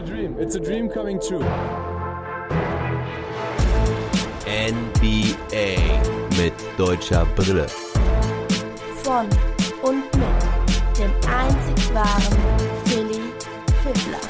a dream. It's a dream coming true. NBA mit deutscher Brille. Von und mit dem einzig wahren Philly Fiddler.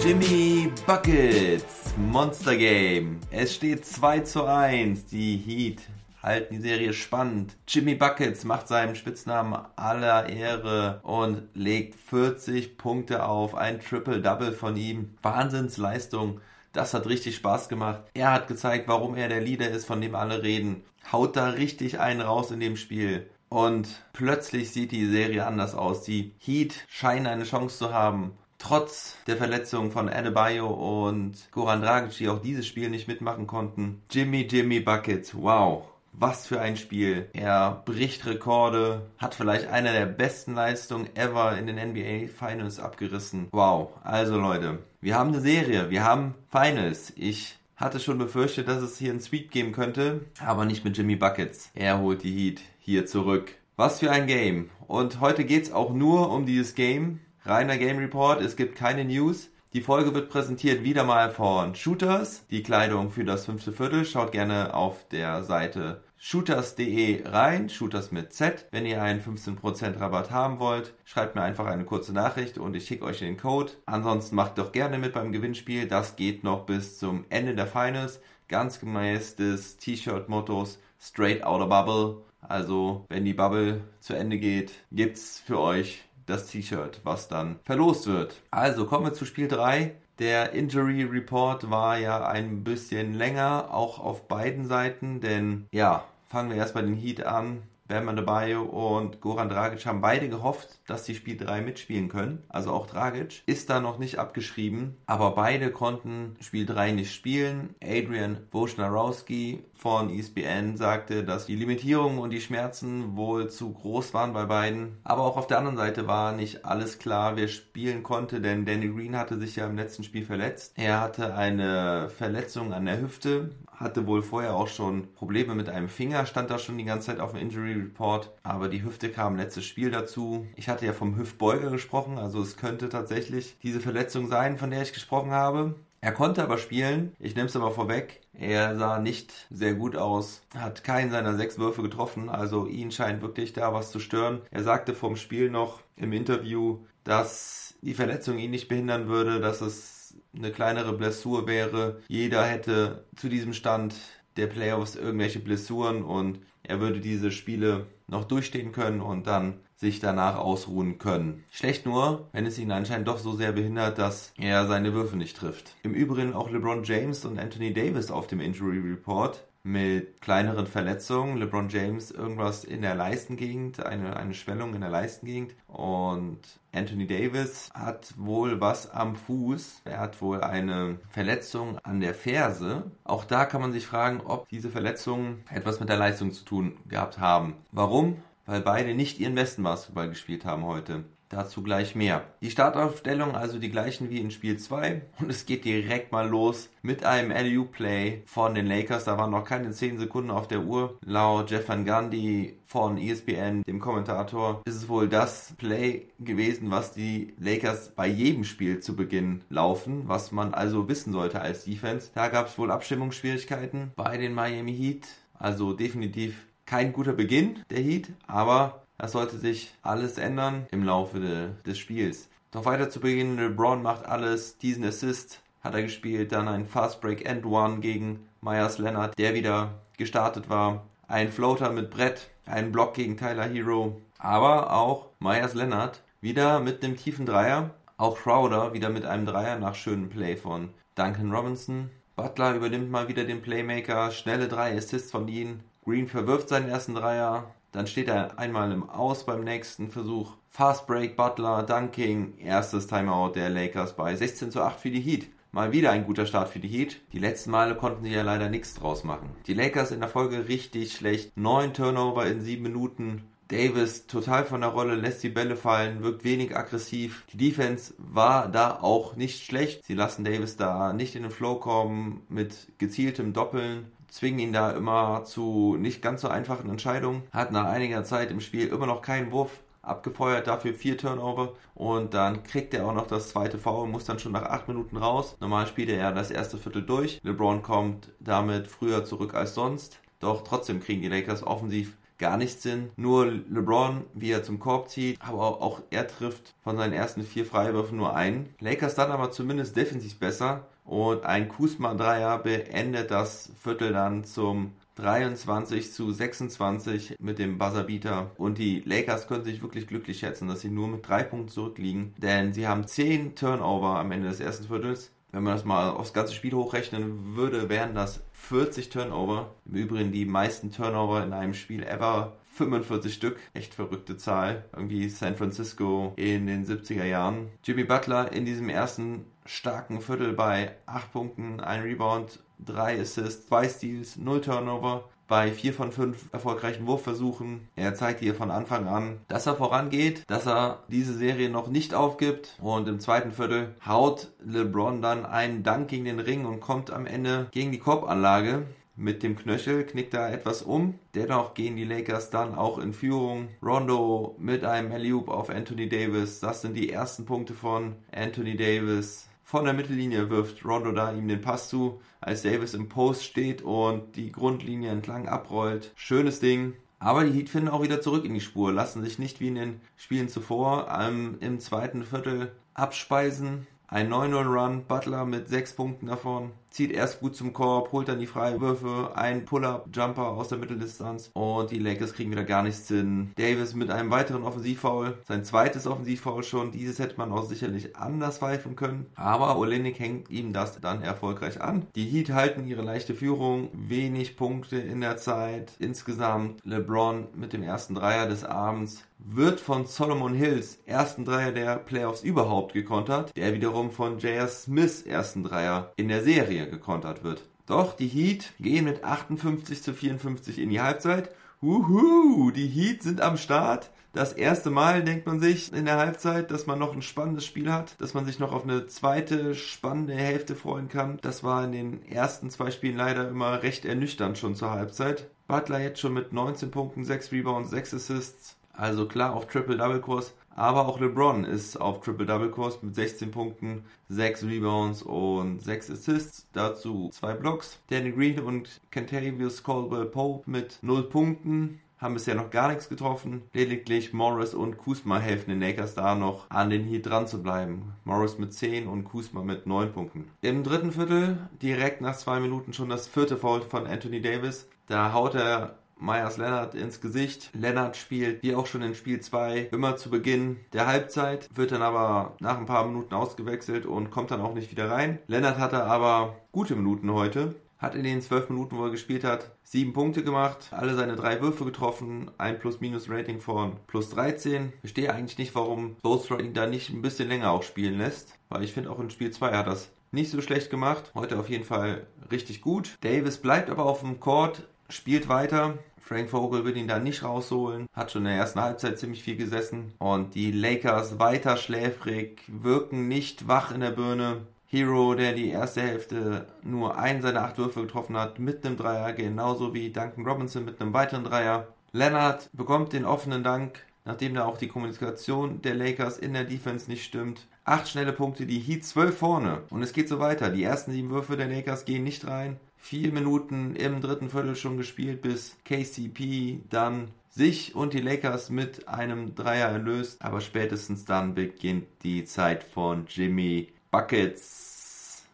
Jimmy Buckets, Monster Game. Es steht 2 zu 1. Die Heat halten die Serie spannend. Jimmy Buckets macht seinem Spitznamen aller Ehre und legt 40 Punkte auf. Ein Triple-Double von ihm. Wahnsinnsleistung. Das hat richtig Spaß gemacht. Er hat gezeigt, warum er der Leader ist, von dem alle reden. Haut da richtig einen raus in dem Spiel. Und plötzlich sieht die Serie anders aus. Die Heat scheinen eine Chance zu haben. Trotz der Verletzung von Adebayo und Goran Dragic, die auch dieses Spiel nicht mitmachen konnten. Jimmy Jimmy Buckets, wow. Was für ein Spiel. Er bricht Rekorde, hat vielleicht eine der besten Leistungen ever in den NBA Finals abgerissen. Wow. Also Leute, wir haben eine Serie, wir haben Finals. Ich hatte schon befürchtet, dass es hier ein Sweep geben könnte, aber nicht mit Jimmy Buckets. Er holt die Heat hier zurück. Was für ein Game. Und heute geht's auch nur um dieses Game. Reiner Game Report, es gibt keine News. Die Folge wird präsentiert wieder mal von Shooters, die Kleidung für das fünfte Viertel. Schaut gerne auf der Seite shooters.de rein, Shooters mit Z. Wenn ihr einen 15% Rabatt haben wollt, schreibt mir einfach eine kurze Nachricht und ich schicke euch den Code. Ansonsten macht doch gerne mit beim Gewinnspiel. Das geht noch bis zum Ende der Finals. Ganz gemäß des T-Shirt-Mottos Straight Outer Bubble. Also, wenn die Bubble zu Ende geht, gibt's für euch das T-Shirt, was dann verlost wird. Also kommen wir zu Spiel 3. Der Injury Report war ja ein bisschen länger, auch auf beiden Seiten, denn ja, fangen wir erst bei den Heat an. Bam Adebayo und Goran Dragic haben beide gehofft, dass sie Spiel 3 mitspielen können. Also auch Dragic ist da noch nicht abgeschrieben, aber beide konnten Spiel 3 nicht spielen. Adrian Wojnarowski von ESPN sagte, dass die Limitierungen und die Schmerzen wohl zu groß waren bei beiden. Aber auch auf der anderen Seite war nicht alles klar, wer spielen konnte, denn Danny Green hatte sich ja im letzten Spiel verletzt. Er hatte eine Verletzung an der Hüfte, hatte wohl vorher auch schon Probleme mit einem Finger, stand da schon die ganze Zeit auf dem Injury Report, aber die Hüfte kam letztes Spiel dazu. Ich hatte ja vom Hüftbeuger gesprochen, also es könnte tatsächlich diese Verletzung sein, von der ich gesprochen habe. Er konnte aber spielen, ich nehme es aber vorweg, er sah nicht sehr gut aus, hat keinen seiner sechs Würfe getroffen, also ihn scheint wirklich da was zu stören. Er sagte vom Spiel noch im Interview, dass die Verletzung ihn nicht behindern würde, dass es eine kleinere Blessur wäre. Jeder hätte zu diesem Stand der Playoffs irgendwelche Blessuren und er würde diese Spiele noch durchstehen können und dann sich danach ausruhen können. Schlecht nur, wenn es ihn anscheinend doch so sehr behindert, dass er seine Würfe nicht trifft. Im Übrigen auch LeBron James und Anthony Davis auf dem Injury Report mit kleineren Verletzungen. LeBron James irgendwas in der Leistengegend, eine, eine Schwellung in der Leistengegend. Und Anthony Davis hat wohl was am Fuß. Er hat wohl eine Verletzung an der Ferse. Auch da kann man sich fragen, ob diese Verletzungen etwas mit der Leistung zu tun gehabt haben. Warum? Weil beide nicht ihren besten Basketball gespielt haben heute. Dazu gleich mehr. Die Startaufstellung also die gleichen wie in Spiel 2 und es geht direkt mal los mit einem LU Play von den Lakers. Da waren noch keine 10 Sekunden auf der Uhr. Laut Jeff Van Gundy von ESPN, dem Kommentator, ist es wohl das Play gewesen, was die Lakers bei jedem Spiel zu Beginn laufen, was man also wissen sollte als Defense. Da gab es wohl Abstimmungsschwierigkeiten bei den Miami Heat. Also definitiv kein guter Beginn der Heat, aber das sollte sich alles ändern im Laufe de, des Spiels. Doch weiter zu Beginn, LeBron macht alles, diesen Assist hat er gespielt, dann ein Fast Break End One gegen Myers Leonard, der wieder gestartet war. Ein Floater mit Brett, ein Block gegen Tyler Hero, aber auch Myers Leonard wieder mit einem tiefen Dreier. Auch Crowder wieder mit einem Dreier nach schönem Play von Duncan Robinson. Butler übernimmt mal wieder den Playmaker, schnelle drei Assists von ihm. Green verwirft seinen ersten Dreier, dann steht er einmal im Aus beim nächsten Versuch. Fast Break, Butler, Dunking, erstes Timeout der Lakers bei 16 zu 8 für die Heat. Mal wieder ein guter Start für die Heat. Die letzten Male konnten sie ja leider nichts draus machen. Die Lakers in der Folge richtig schlecht. Neun Turnover in sieben Minuten. Davis total von der Rolle, lässt die Bälle fallen, wirkt wenig aggressiv. Die Defense war da auch nicht schlecht. Sie lassen Davis da nicht in den Flow kommen mit gezieltem Doppeln zwingen ihn da immer zu nicht ganz so einfachen Entscheidungen. Hat nach einiger Zeit im Spiel immer noch keinen Wurf abgefeuert, dafür vier Turnover und dann kriegt er auch noch das zweite Foul, muss dann schon nach acht Minuten raus. Normal spielt er ja das erste Viertel durch. LeBron kommt damit früher zurück als sonst. Doch trotzdem kriegen die Lakers offensiv gar nichts hin. Nur LeBron, wie er zum Korb zieht, aber auch er trifft von seinen ersten vier Freiwürfen nur einen. Lakers dann aber zumindest defensiv besser und ein Kusma-Dreier beendet das Viertel dann zum 23 zu 26 mit dem Buzzerbeater. Und die Lakers können sich wirklich glücklich schätzen, dass sie nur mit drei Punkten zurückliegen. Denn sie haben 10 Turnover am Ende des ersten Viertels. Wenn man das mal aufs ganze Spiel hochrechnen würde, wären das 40 Turnover. Im Übrigen die meisten Turnover in einem Spiel ever. 45 Stück. Echt verrückte Zahl. Irgendwie San Francisco in den 70er Jahren. Jimmy Butler in diesem ersten starken Viertel bei 8 Punkten, 1 Rebound, 3 Assists, 2 Steals, 0 Turnover bei 4 von 5 erfolgreichen Wurfversuchen. Er zeigt hier von Anfang an, dass er vorangeht, dass er diese Serie noch nicht aufgibt. Und im zweiten Viertel haut LeBron dann einen Dank gegen den Ring und kommt am Ende gegen die Korbanlage. Mit dem Knöchel knickt er etwas um. Dennoch gehen die Lakers dann auch in Führung. Rondo mit einem Alley-Oop auf Anthony Davis. Das sind die ersten Punkte von Anthony Davis. Von der Mittellinie wirft Rondo da ihm den Pass zu, als Davis im Post steht und die Grundlinie entlang abrollt. Schönes Ding. Aber die Heat finden auch wieder zurück in die Spur, lassen sich nicht wie in den Spielen zuvor ähm, im zweiten Viertel abspeisen. Ein 9-0-Run, Butler mit 6 Punkten davon zieht erst gut zum Korb, holt dann die Freiwürfe, ein Pull-Up-Jumper aus der Mitteldistanz und die Lakers kriegen wieder gar nichts hin. Davis mit einem weiteren Offensivfoul, sein zweites Offensivfoul schon, dieses hätte man auch sicherlich anders pfeifen können, aber Olenek hängt ihm das dann erfolgreich an. Die Heat halten ihre leichte Führung, wenig Punkte in der Zeit, insgesamt LeBron mit dem ersten Dreier des Abends wird von Solomon Hills ersten Dreier der Playoffs überhaupt gekontert, der wiederum von J.R. Smiths ersten Dreier in der Serie gekontert wird. Doch die Heat gehen mit 58 zu 54 in die Halbzeit. Wuhu, die Heat sind am Start. Das erste Mal denkt man sich in der Halbzeit, dass man noch ein spannendes Spiel hat, dass man sich noch auf eine zweite spannende Hälfte freuen kann. Das war in den ersten zwei Spielen leider immer recht ernüchternd schon zur Halbzeit. Butler jetzt schon mit 19 Punkten, 6 Rebounds, 6 Assists. Also klar auf Triple-Double-Kurs. Aber auch LeBron ist auf Triple-Double-Kurs mit 16 Punkten, 6 Rebounds und 6 Assists. Dazu 2 Blocks. Danny Green und Kentavious Caldwell Pope mit 0 Punkten haben bisher noch gar nichts getroffen. Lediglich Morris und Kusma helfen den Lakers da noch an den Heat dran zu bleiben. Morris mit 10 und Kusma mit 9 Punkten. Im dritten Viertel, direkt nach zwei Minuten schon das vierte Foul von Anthony Davis. Da haut er Myers Leonard ins Gesicht. Leonard spielt, wie auch schon in Spiel 2, immer zu Beginn der Halbzeit, wird dann aber nach ein paar Minuten ausgewechselt und kommt dann auch nicht wieder rein. Leonard hatte aber gute Minuten heute. Hat in den zwölf Minuten, wo er gespielt hat, sieben Punkte gemacht, alle seine drei Würfe getroffen, ein Plus-Minus-Rating von plus 13. Ich verstehe eigentlich nicht, warum Bolstra ihn da nicht ein bisschen länger auch spielen lässt, weil ich finde auch in Spiel 2 hat das nicht so schlecht gemacht. Heute auf jeden Fall richtig gut. Davis bleibt aber auf dem Court, spielt weiter. Frank Vogel wird ihn da nicht rausholen. Hat schon in der ersten Halbzeit ziemlich viel gesessen. Und die Lakers weiter schläfrig, wirken nicht wach in der Birne. Hero, der die erste Hälfte nur einen seiner acht Würfe getroffen hat, mit einem Dreier, genauso wie Duncan Robinson mit einem weiteren Dreier. Leonard bekommt den offenen Dank, nachdem da auch die Kommunikation der Lakers in der Defense nicht stimmt. Acht schnelle Punkte, die Heat zwölf vorne. Und es geht so weiter. Die ersten sieben Würfe der Lakers gehen nicht rein vier Minuten im dritten Viertel schon gespielt, bis KCP dann sich und die Lakers mit einem Dreier erlöst. Aber spätestens dann beginnt die Zeit von Jimmy Buckets.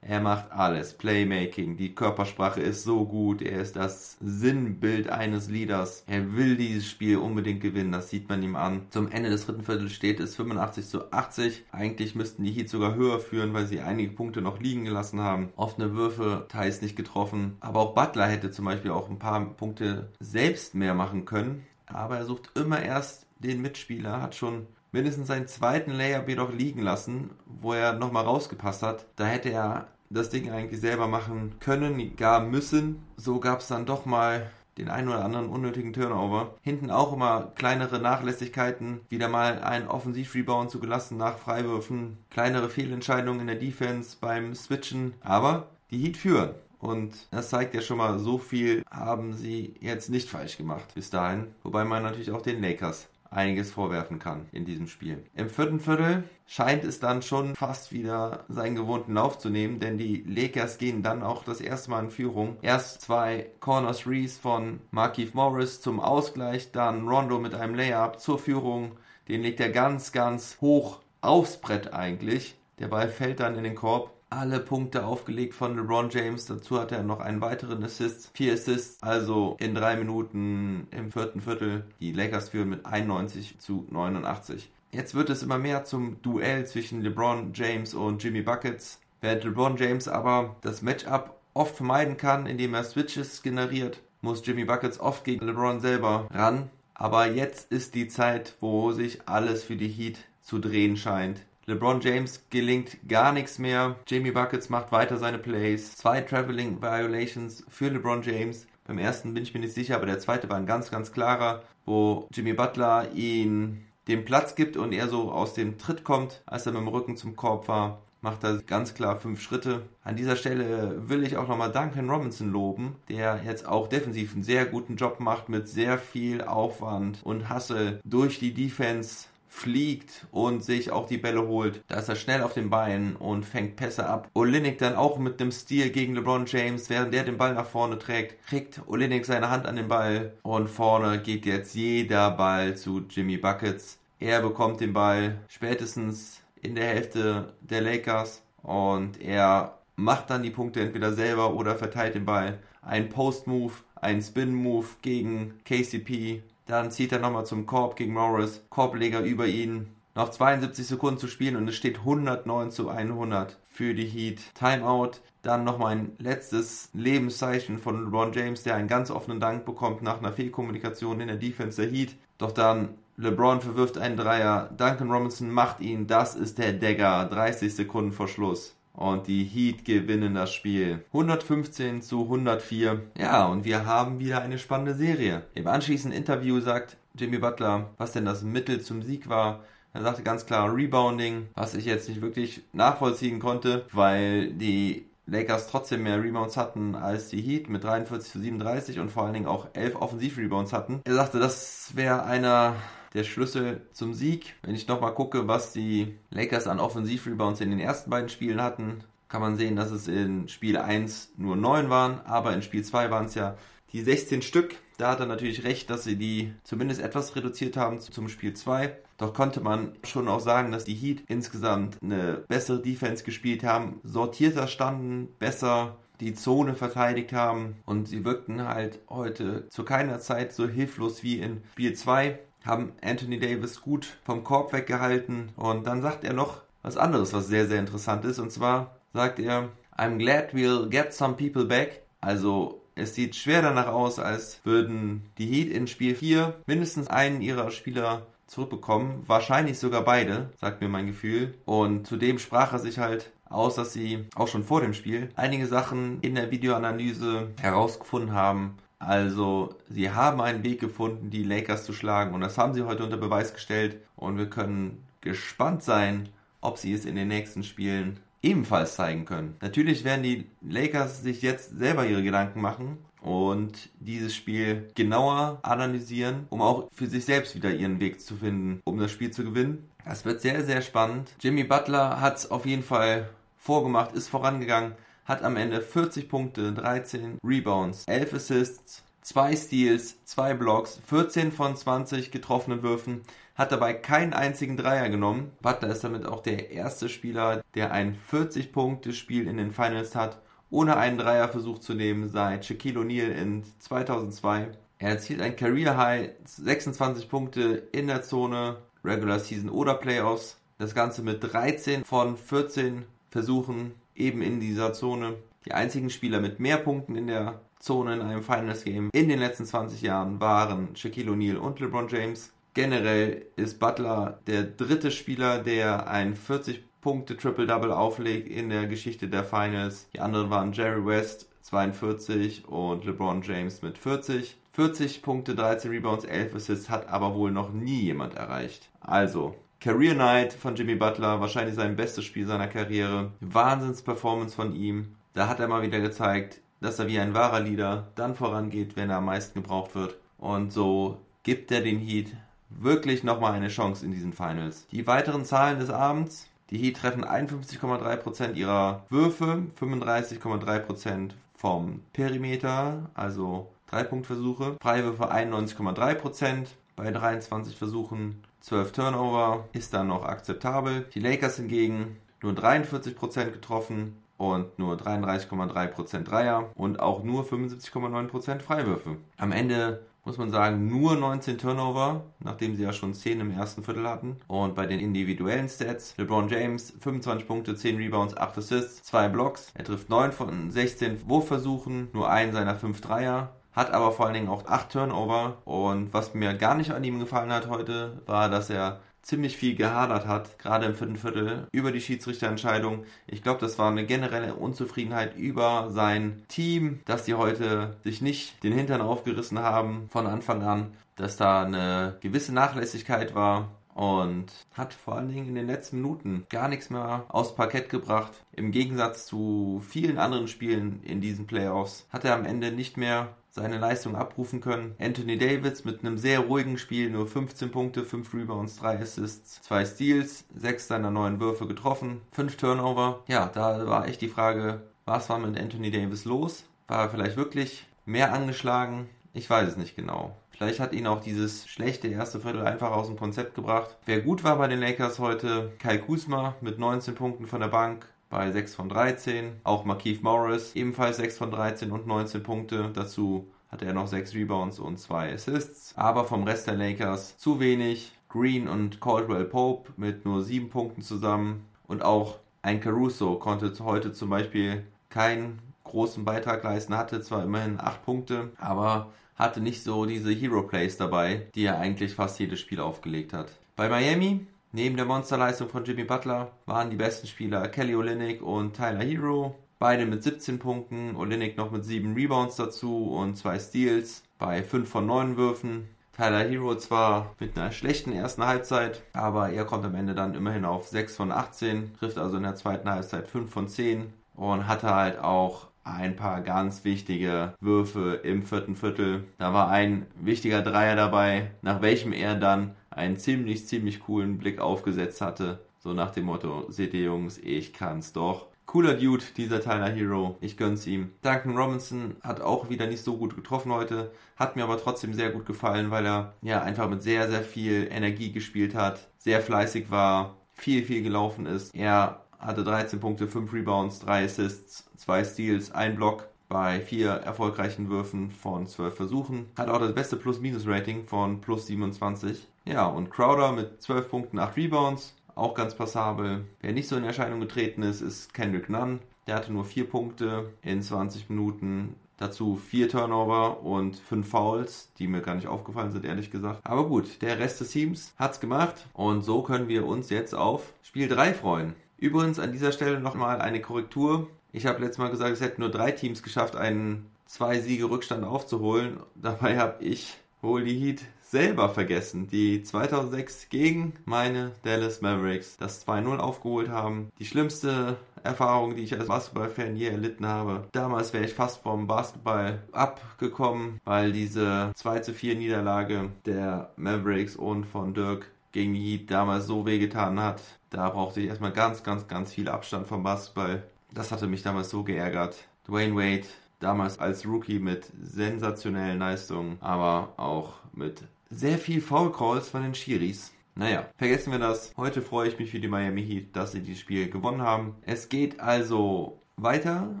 Er macht alles. Playmaking, die Körpersprache ist so gut. Er ist das Sinnbild eines Leaders. Er will dieses Spiel unbedingt gewinnen. Das sieht man ihm an. Zum Ende des dritten Viertels steht es 85 zu 80. Eigentlich müssten die Heat sogar höher führen, weil sie einige Punkte noch liegen gelassen haben. Offene Würfe, teils nicht getroffen. Aber auch Butler hätte zum Beispiel auch ein paar Punkte selbst mehr machen können. Aber er sucht immer erst den Mitspieler, hat schon mindestens seinen zweiten Layup jedoch liegen lassen, wo er nochmal rausgepasst hat. Da hätte er das Ding eigentlich selber machen können, gar müssen. So gab es dann doch mal den einen oder anderen unnötigen Turnover. Hinten auch immer kleinere Nachlässigkeiten, wieder mal ein Offensiv-Rebound zugelassen nach Freiwürfen, kleinere Fehlentscheidungen in der Defense beim Switchen, aber die Heat führen. Und das zeigt ja schon mal, so viel haben sie jetzt nicht falsch gemacht bis dahin. Wobei man natürlich auch den Lakers einiges vorwerfen kann in diesem Spiel. Im vierten Viertel scheint es dann schon fast wieder seinen gewohnten Lauf zu nehmen, denn die Lakers gehen dann auch das erste Mal in Führung. Erst zwei Corner Threes von Markeith Morris zum Ausgleich, dann Rondo mit einem Layup zur Führung. Den legt er ganz, ganz hoch aufs Brett eigentlich. Der Ball fällt dann in den Korb alle Punkte aufgelegt von LeBron James. Dazu hat er noch einen weiteren Assist. Vier Assists, also in drei Minuten im vierten Viertel. Die Lakers führen mit 91 zu 89. Jetzt wird es immer mehr zum Duell zwischen LeBron James und Jimmy Buckets. Während LeBron James aber das Matchup oft vermeiden kann, indem er Switches generiert, muss Jimmy Buckets oft gegen LeBron selber ran. Aber jetzt ist die Zeit, wo sich alles für die Heat zu drehen scheint. LeBron James gelingt gar nichts mehr. Jamie Buckets macht weiter seine Plays. Zwei Traveling Violations für LeBron James. Beim ersten bin ich mir nicht sicher, aber der zweite war ein ganz, ganz klarer, wo Jimmy Butler ihn den Platz gibt und er so aus dem Tritt kommt, als er mit dem Rücken zum Korb war. Macht er ganz klar fünf Schritte. An dieser Stelle will ich auch nochmal Duncan Robinson loben, der jetzt auch defensiv einen sehr guten Job macht mit sehr viel Aufwand und Hustle durch die Defense fliegt und sich auch die Bälle holt. Da ist er schnell auf den Beinen und fängt Pässe ab. Olinik dann auch mit dem Stil gegen LeBron James, während der den Ball nach vorne trägt, kriegt Olinik seine Hand an den Ball und vorne geht jetzt jeder Ball zu Jimmy Buckets. Er bekommt den Ball spätestens in der Hälfte der Lakers und er macht dann die Punkte entweder selber oder verteilt den Ball. Ein Post-Move, ein Spin-Move gegen KCP dann zieht er nochmal zum Korb gegen Morris. Korbleger über ihn. Noch 72 Sekunden zu spielen und es steht 109 zu 100 für die Heat. Timeout. Dann nochmal ein letztes Lebenszeichen von LeBron James, der einen ganz offenen Dank bekommt nach einer Fehlkommunikation in der Defense der Heat. Doch dann LeBron verwirft einen Dreier. Duncan Robinson macht ihn. Das ist der Dagger. 30 Sekunden vor Schluss. Und die Heat gewinnen das Spiel. 115 zu 104. Ja, und wir haben wieder eine spannende Serie. Im anschließenden Interview sagt Jimmy Butler, was denn das Mittel zum Sieg war. Er sagte ganz klar Rebounding, was ich jetzt nicht wirklich nachvollziehen konnte, weil die Lakers trotzdem mehr Rebounds hatten als die Heat mit 43 zu 37 und vor allen Dingen auch 11 Offensiv-Rebounds hatten. Er sagte, das wäre einer der Schlüssel zum Sieg. Wenn ich nochmal gucke, was die Lakers an Offensivrebounds in den ersten beiden Spielen hatten, kann man sehen, dass es in Spiel 1 nur 9 waren, aber in Spiel 2 waren es ja die 16 Stück. Da hat er natürlich recht, dass sie die zumindest etwas reduziert haben zum Spiel 2. Doch konnte man schon auch sagen, dass die Heat insgesamt eine bessere Defense gespielt haben, sortierter standen, besser die Zone verteidigt haben und sie wirkten halt heute zu keiner Zeit so hilflos wie in Spiel 2 haben Anthony Davis gut vom Korb weggehalten. Und dann sagt er noch was anderes, was sehr, sehr interessant ist. Und zwar sagt er, I'm glad we'll get some people back. Also es sieht schwer danach aus, als würden die Heat in Spiel 4 mindestens einen ihrer Spieler zurückbekommen. Wahrscheinlich sogar beide, sagt mir mein Gefühl. Und zudem sprach er sich halt aus, dass sie auch schon vor dem Spiel einige Sachen in der Videoanalyse herausgefunden haben, also, sie haben einen Weg gefunden, die Lakers zu schlagen und das haben sie heute unter Beweis gestellt und wir können gespannt sein, ob sie es in den nächsten Spielen ebenfalls zeigen können. Natürlich werden die Lakers sich jetzt selber ihre Gedanken machen und dieses Spiel genauer analysieren, um auch für sich selbst wieder ihren Weg zu finden, um das Spiel zu gewinnen. Es wird sehr, sehr spannend. Jimmy Butler hat es auf jeden Fall vorgemacht, ist vorangegangen hat am Ende 40 Punkte, 13 Rebounds, 11 Assists, 2 Steals, 2 Blocks, 14 von 20 getroffenen Würfen, hat dabei keinen einzigen Dreier genommen. Butler ist damit auch der erste Spieler, der ein 40-Punkte-Spiel in den Finals hat, ohne einen Dreierversuch zu nehmen seit Shaquille O'Neal in 2002. Er erzielt ein Career High 26 Punkte in der Zone, Regular Season oder Playoffs. Das Ganze mit 13 von 14 Versuchen eben in dieser Zone. Die einzigen Spieler mit mehr Punkten in der Zone in einem Finals Game in den letzten 20 Jahren waren Shaquille O'Neal und LeBron James. Generell ist Butler der dritte Spieler, der ein 40 Punkte Triple-Double auflegt in der Geschichte der Finals. Die anderen waren Jerry West 42 und LeBron James mit 40. 40 Punkte, 13 Rebounds, 11 Assists hat aber wohl noch nie jemand erreicht. Also, Career Night von Jimmy Butler, wahrscheinlich sein bestes Spiel seiner Karriere. Wahnsinns-Performance von ihm. Da hat er mal wieder gezeigt, dass er wie ein wahrer Leader dann vorangeht, wenn er am meisten gebraucht wird. Und so gibt er den Heat wirklich nochmal eine Chance in diesen Finals. Die weiteren Zahlen des Abends. Die Heat treffen 51,3% ihrer Würfe, 35,3% vom Perimeter, also Dreipunktversuche. Freiwürfe 91,3% bei 23 Versuchen. 12 Turnover ist dann noch akzeptabel. Die Lakers hingegen nur 43% getroffen und nur 33,3% Dreier und auch nur 75,9% Freiwürfe. Am Ende muss man sagen, nur 19 Turnover, nachdem sie ja schon 10 im ersten Viertel hatten. Und bei den individuellen Stats, LeBron James 25 Punkte, 10 Rebounds, 8 Assists, 2 Blocks. Er trifft 9 von 16 Wurfversuchen, nur einen seiner 5 Dreier hat aber vor allen Dingen auch 8 Turnover. Und was mir gar nicht an ihm gefallen hat heute, war, dass er ziemlich viel gehadert hat, gerade im vierten Viertel, über die Schiedsrichterentscheidung. Ich glaube, das war eine generelle Unzufriedenheit über sein Team, dass die heute sich nicht den Hintern aufgerissen haben von Anfang an, dass da eine gewisse Nachlässigkeit war und hat vor allen Dingen in den letzten Minuten gar nichts mehr aufs Parkett gebracht. Im Gegensatz zu vielen anderen Spielen in diesen Playoffs hat er am Ende nicht mehr seine Leistung abrufen können. Anthony Davis mit einem sehr ruhigen Spiel, nur 15 Punkte, 5 Rebounds, 3 Assists, 2 Steals, 6 seiner neuen Würfe getroffen, 5 Turnover. Ja, da war echt die Frage, was war mit Anthony Davis los? War er vielleicht wirklich mehr angeschlagen? Ich weiß es nicht genau. Vielleicht hat ihn auch dieses schlechte erste Viertel einfach aus dem Konzept gebracht. Wer gut war bei den Lakers heute, Kai Kusma mit 19 Punkten von der Bank, bei 6 von 13. Auch Markeith Morris ebenfalls 6 von 13 und 19 Punkte. Dazu hatte er noch 6 Rebounds und 2 Assists. Aber vom Rest der Lakers zu wenig. Green und Caldwell Pope mit nur 7 Punkten zusammen. Und auch ein Caruso konnte heute zum Beispiel keinen großen Beitrag leisten, hatte zwar immerhin 8 Punkte, aber hatte nicht so diese Hero Plays dabei, die er eigentlich fast jedes Spiel aufgelegt hat. Bei Miami Neben der Monsterleistung von Jimmy Butler waren die besten Spieler Kelly Olynyk und Tyler Hero. Beide mit 17 Punkten, Olynyk noch mit 7 Rebounds dazu und 2 Steals bei 5 von 9 Würfen. Tyler Hero zwar mit einer schlechten ersten Halbzeit, aber er kommt am Ende dann immerhin auf 6 von 18, trifft also in der zweiten Halbzeit 5 von 10 und hatte halt auch ein paar ganz wichtige Würfe im vierten Viertel. Da war ein wichtiger Dreier dabei, nach welchem er dann einen ziemlich, ziemlich coolen Blick aufgesetzt hatte. So nach dem Motto, seht ihr Jungs, ich kann's doch. Cooler Dude, dieser Tyler Hero. Ich gönn's ihm. Duncan Robinson hat auch wieder nicht so gut getroffen heute. Hat mir aber trotzdem sehr gut gefallen, weil er ja einfach mit sehr, sehr viel Energie gespielt hat. Sehr fleißig war. Viel, viel gelaufen ist. Er hatte 13 Punkte, 5 Rebounds, 3 Assists, 2 Steals, 1 Block bei vier erfolgreichen Würfen von 12 Versuchen. Hat auch das beste Plus-Minus-Rating von plus 27. Ja, und Crowder mit 12 Punkten, 8 Rebounds, auch ganz passabel. Wer nicht so in Erscheinung getreten ist, ist Kendrick Nunn. Der hatte nur 4 Punkte in 20 Minuten. Dazu 4 Turnover und 5 Fouls, die mir gar nicht aufgefallen sind, ehrlich gesagt. Aber gut, der Rest des Teams hat's gemacht und so können wir uns jetzt auf Spiel 3 freuen. Übrigens an dieser Stelle nochmal eine Korrektur. Ich habe letztes Mal gesagt, es hätten nur drei Teams geschafft, einen zwei Siege Rückstand aufzuholen. Dabei habe ich die Heat selber vergessen, die 2006 gegen meine Dallas Mavericks das 2-0 aufgeholt haben. Die schlimmste Erfahrung, die ich als Basketballfan je erlitten habe. Damals wäre ich fast vom Basketball abgekommen, weil diese 2 4 Niederlage der Mavericks und von Dirk gegen die Heat damals so wehgetan hat. Da brauchte ich erstmal ganz, ganz, ganz viel Abstand vom Basketball. Das hatte mich damals so geärgert. Dwayne Wade damals als Rookie mit sensationellen Leistungen, aber auch mit sehr viel Foul Calls von den Shiris. Naja, vergessen wir das. Heute freue ich mich für die Miami Heat, dass sie dieses Spiel gewonnen haben. Es geht also weiter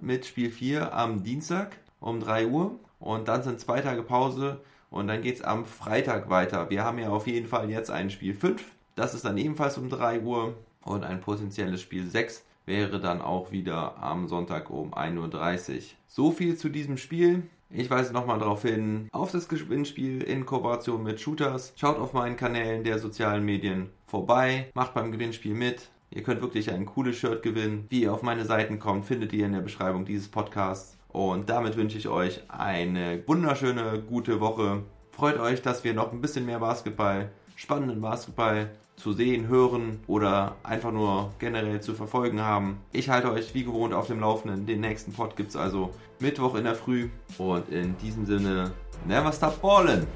mit Spiel 4 am Dienstag um 3 Uhr und dann sind zwei Tage Pause und dann geht es am Freitag weiter. Wir haben ja auf jeden Fall jetzt ein Spiel 5. Das ist dann ebenfalls um 3 Uhr. Und ein potenzielles Spiel 6 wäre dann auch wieder am Sonntag um 1.30 Uhr. So viel zu diesem Spiel. Ich weise nochmal darauf hin, auf das Gewinnspiel in Kooperation mit Shooters. Schaut auf meinen Kanälen der sozialen Medien vorbei, macht beim Gewinnspiel mit. Ihr könnt wirklich ein cooles Shirt gewinnen. Wie ihr auf meine Seiten kommt, findet ihr in der Beschreibung dieses Podcasts. Und damit wünsche ich euch eine wunderschöne, gute Woche. Freut euch, dass wir noch ein bisschen mehr Basketball, spannenden Basketball zu sehen, hören oder einfach nur generell zu verfolgen haben. Ich halte euch wie gewohnt auf dem Laufenden. Den nächsten Pod gibt es also Mittwoch in der Früh. Und in diesem Sinne, never stop ballin'!